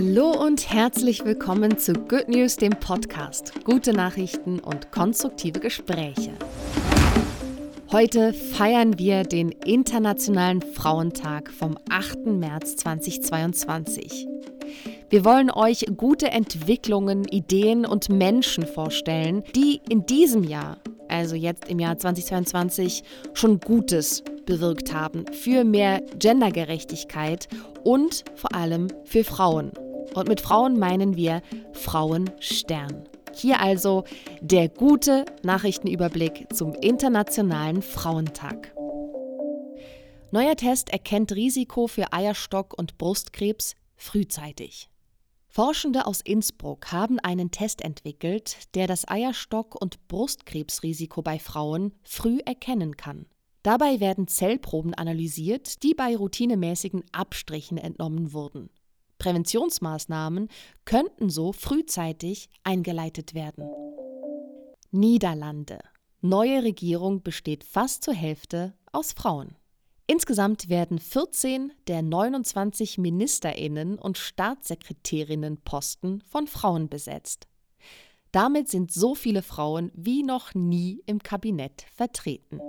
Hallo und herzlich willkommen zu Good News, dem Podcast. Gute Nachrichten und konstruktive Gespräche. Heute feiern wir den Internationalen Frauentag vom 8. März 2022. Wir wollen euch gute Entwicklungen, Ideen und Menschen vorstellen, die in diesem Jahr, also jetzt im Jahr 2022, schon Gutes bewirkt haben für mehr Gendergerechtigkeit und vor allem für Frauen. Und mit Frauen meinen wir Frauenstern. Hier also der gute Nachrichtenüberblick zum Internationalen Frauentag. Neuer Test erkennt Risiko für Eierstock- und Brustkrebs frühzeitig. Forschende aus Innsbruck haben einen Test entwickelt, der das Eierstock- und Brustkrebsrisiko bei Frauen früh erkennen kann. Dabei werden Zellproben analysiert, die bei routinemäßigen Abstrichen entnommen wurden. Präventionsmaßnahmen könnten so frühzeitig eingeleitet werden. Niederlande. Neue Regierung besteht fast zur Hälfte aus Frauen. Insgesamt werden 14 der 29 Ministerinnen und Staatssekretärinnenposten von Frauen besetzt. Damit sind so viele Frauen wie noch nie im Kabinett vertreten.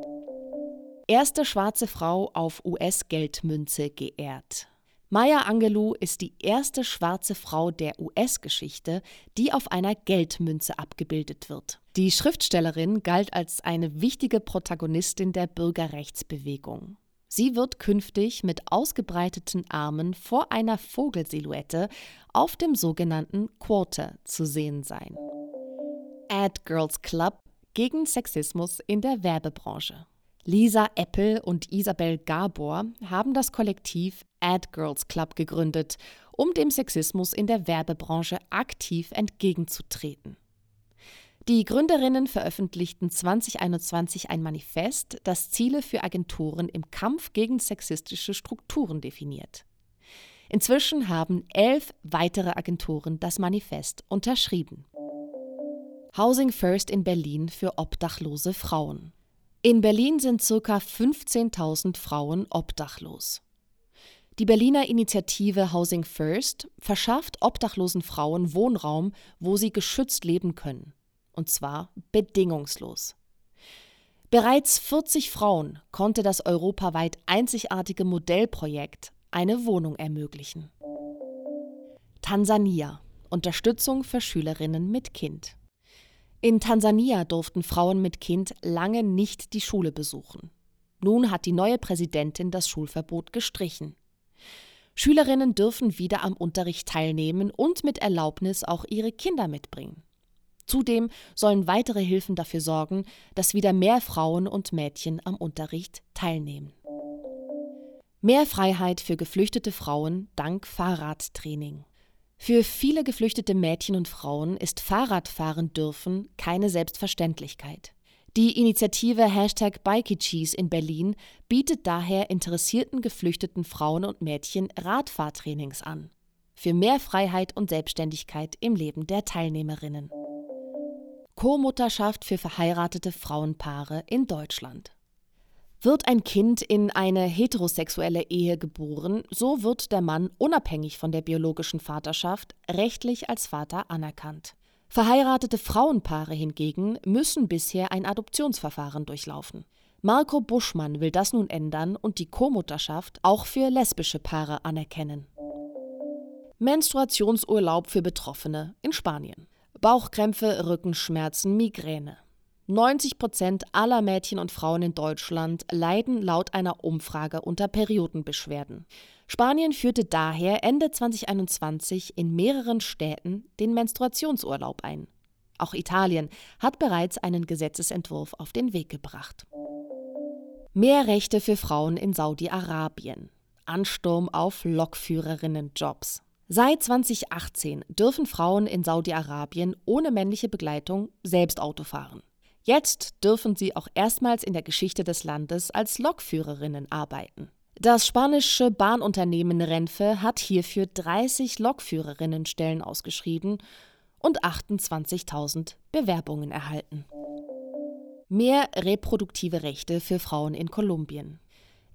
Erste schwarze Frau auf US-Geldmünze geehrt. Maya Angelou ist die erste schwarze Frau der US-Geschichte, die auf einer Geldmünze abgebildet wird. Die Schriftstellerin galt als eine wichtige Protagonistin der Bürgerrechtsbewegung. Sie wird künftig mit ausgebreiteten Armen vor einer Vogelsilhouette auf dem sogenannten Quarter zu sehen sein. Ad Girls Club gegen Sexismus in der Werbebranche. Lisa Eppel und Isabel Gabor haben das Kollektiv Ad Girls Club gegründet, um dem Sexismus in der Werbebranche aktiv entgegenzutreten. Die Gründerinnen veröffentlichten 2021 ein Manifest, das Ziele für Agenturen im Kampf gegen sexistische Strukturen definiert. Inzwischen haben elf weitere Agenturen das Manifest unterschrieben. Housing First in Berlin für obdachlose Frauen. In Berlin sind ca. 15.000 Frauen obdachlos. Die Berliner Initiative Housing First verschafft obdachlosen Frauen Wohnraum, wo sie geschützt leben können. Und zwar bedingungslos. Bereits 40 Frauen konnte das europaweit einzigartige Modellprojekt eine Wohnung ermöglichen. Tansania Unterstützung für Schülerinnen mit Kind. In Tansania durften Frauen mit Kind lange nicht die Schule besuchen. Nun hat die neue Präsidentin das Schulverbot gestrichen. Schülerinnen dürfen wieder am Unterricht teilnehmen und mit Erlaubnis auch ihre Kinder mitbringen. Zudem sollen weitere Hilfen dafür sorgen, dass wieder mehr Frauen und Mädchen am Unterricht teilnehmen. Mehr Freiheit für geflüchtete Frauen dank Fahrradtraining. Für viele geflüchtete Mädchen und Frauen ist Fahrradfahren dürfen keine Selbstverständlichkeit. Die Initiative Hashtag Bikeycheese in Berlin bietet daher interessierten geflüchteten Frauen und Mädchen Radfahrtrainings an. Für mehr Freiheit und Selbstständigkeit im Leben der Teilnehmerinnen. Co-Mutterschaft für verheiratete Frauenpaare in Deutschland. Wird ein Kind in eine heterosexuelle Ehe geboren, so wird der Mann unabhängig von der biologischen Vaterschaft rechtlich als Vater anerkannt. Verheiratete Frauenpaare hingegen müssen bisher ein Adoptionsverfahren durchlaufen. Marco Buschmann will das nun ändern und die Co-Mutterschaft auch für lesbische Paare anerkennen. Menstruationsurlaub für Betroffene in Spanien. Bauchkrämpfe, Rückenschmerzen, Migräne. 90 Prozent aller Mädchen und Frauen in Deutschland leiden laut einer Umfrage unter Periodenbeschwerden. Spanien führte daher Ende 2021 in mehreren Städten den Menstruationsurlaub ein. Auch Italien hat bereits einen Gesetzesentwurf auf den Weg gebracht. Mehr Rechte für Frauen in Saudi-Arabien. Ansturm auf Lokführerinnenjobs. Seit 2018 dürfen Frauen in Saudi-Arabien ohne männliche Begleitung selbst Auto fahren. Jetzt dürfen sie auch erstmals in der Geschichte des Landes als Lokführerinnen arbeiten. Das spanische Bahnunternehmen Renfe hat hierfür 30 Lokführerinnenstellen ausgeschrieben und 28.000 Bewerbungen erhalten. Mehr reproduktive Rechte für Frauen in Kolumbien.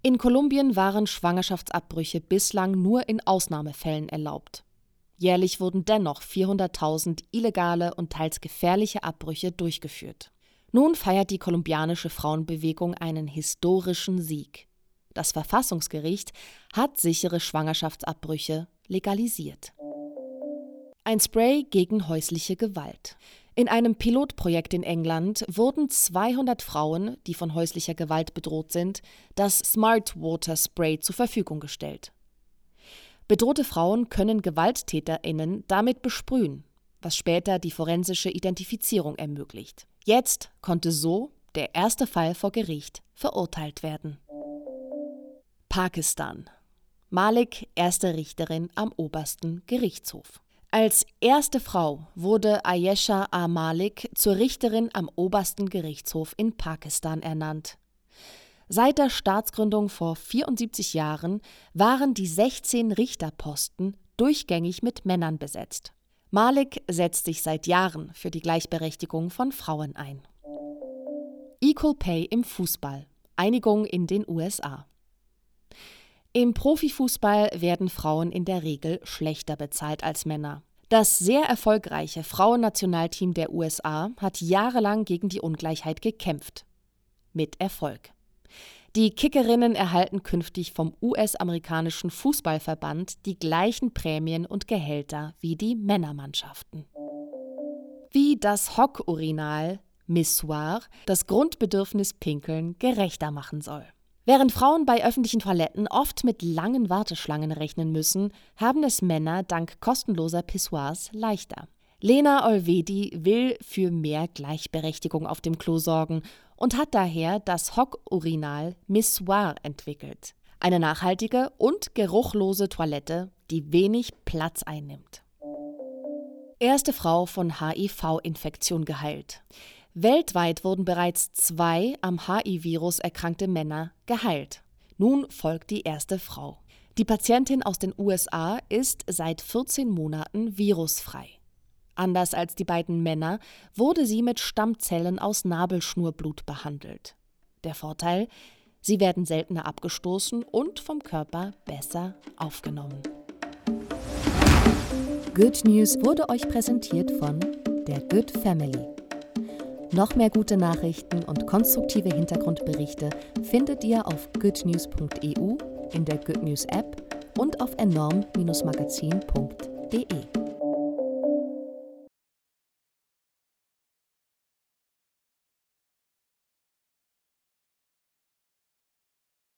In Kolumbien waren Schwangerschaftsabbrüche bislang nur in Ausnahmefällen erlaubt. Jährlich wurden dennoch 400.000 illegale und teils gefährliche Abbrüche durchgeführt. Nun feiert die kolumbianische Frauenbewegung einen historischen Sieg. Das Verfassungsgericht hat sichere Schwangerschaftsabbrüche legalisiert. Ein Spray gegen häusliche Gewalt. In einem Pilotprojekt in England wurden 200 Frauen, die von häuslicher Gewalt bedroht sind, das Smart Water Spray zur Verfügung gestellt. Bedrohte Frauen können GewalttäterInnen damit besprühen, was später die forensische Identifizierung ermöglicht. Jetzt konnte so der erste Fall vor Gericht verurteilt werden. Pakistan. Malik, erste Richterin am obersten Gerichtshof. Als erste Frau wurde Ayesha A. Malik zur Richterin am obersten Gerichtshof in Pakistan ernannt. Seit der Staatsgründung vor 74 Jahren waren die 16 Richterposten durchgängig mit Männern besetzt. Malik setzt sich seit Jahren für die Gleichberechtigung von Frauen ein. Equal Pay im Fußball. Einigung in den USA. Im Profifußball werden Frauen in der Regel schlechter bezahlt als Männer. Das sehr erfolgreiche Frauennationalteam der USA hat jahrelang gegen die Ungleichheit gekämpft. Mit Erfolg. Die Kickerinnen erhalten künftig vom US-amerikanischen Fußballverband die gleichen Prämien und Gehälter wie die Männermannschaften. Wie das Hock-Urinal, Missoir, das Grundbedürfnis Pinkeln gerechter machen soll. Während Frauen bei öffentlichen Toiletten oft mit langen Warteschlangen rechnen müssen, haben es Männer dank kostenloser Pissoirs leichter. Lena Olvedi will für mehr Gleichberechtigung auf dem Klo sorgen und hat daher das Hock-Urinal Missoir entwickelt. Eine nachhaltige und geruchlose Toilette, die wenig Platz einnimmt. Erste Frau von HIV-Infektion geheilt. Weltweit wurden bereits zwei am HIV-Virus erkrankte Männer geheilt. Nun folgt die erste Frau. Die Patientin aus den USA ist seit 14 Monaten virusfrei. Anders als die beiden Männer wurde sie mit Stammzellen aus Nabelschnurblut behandelt. Der Vorteil, sie werden seltener abgestoßen und vom Körper besser aufgenommen. Good News wurde euch präsentiert von der Good Family. Noch mehr gute Nachrichten und konstruktive Hintergrundberichte findet ihr auf goodnews.eu, in der Good News App und auf enorm-magazin.de.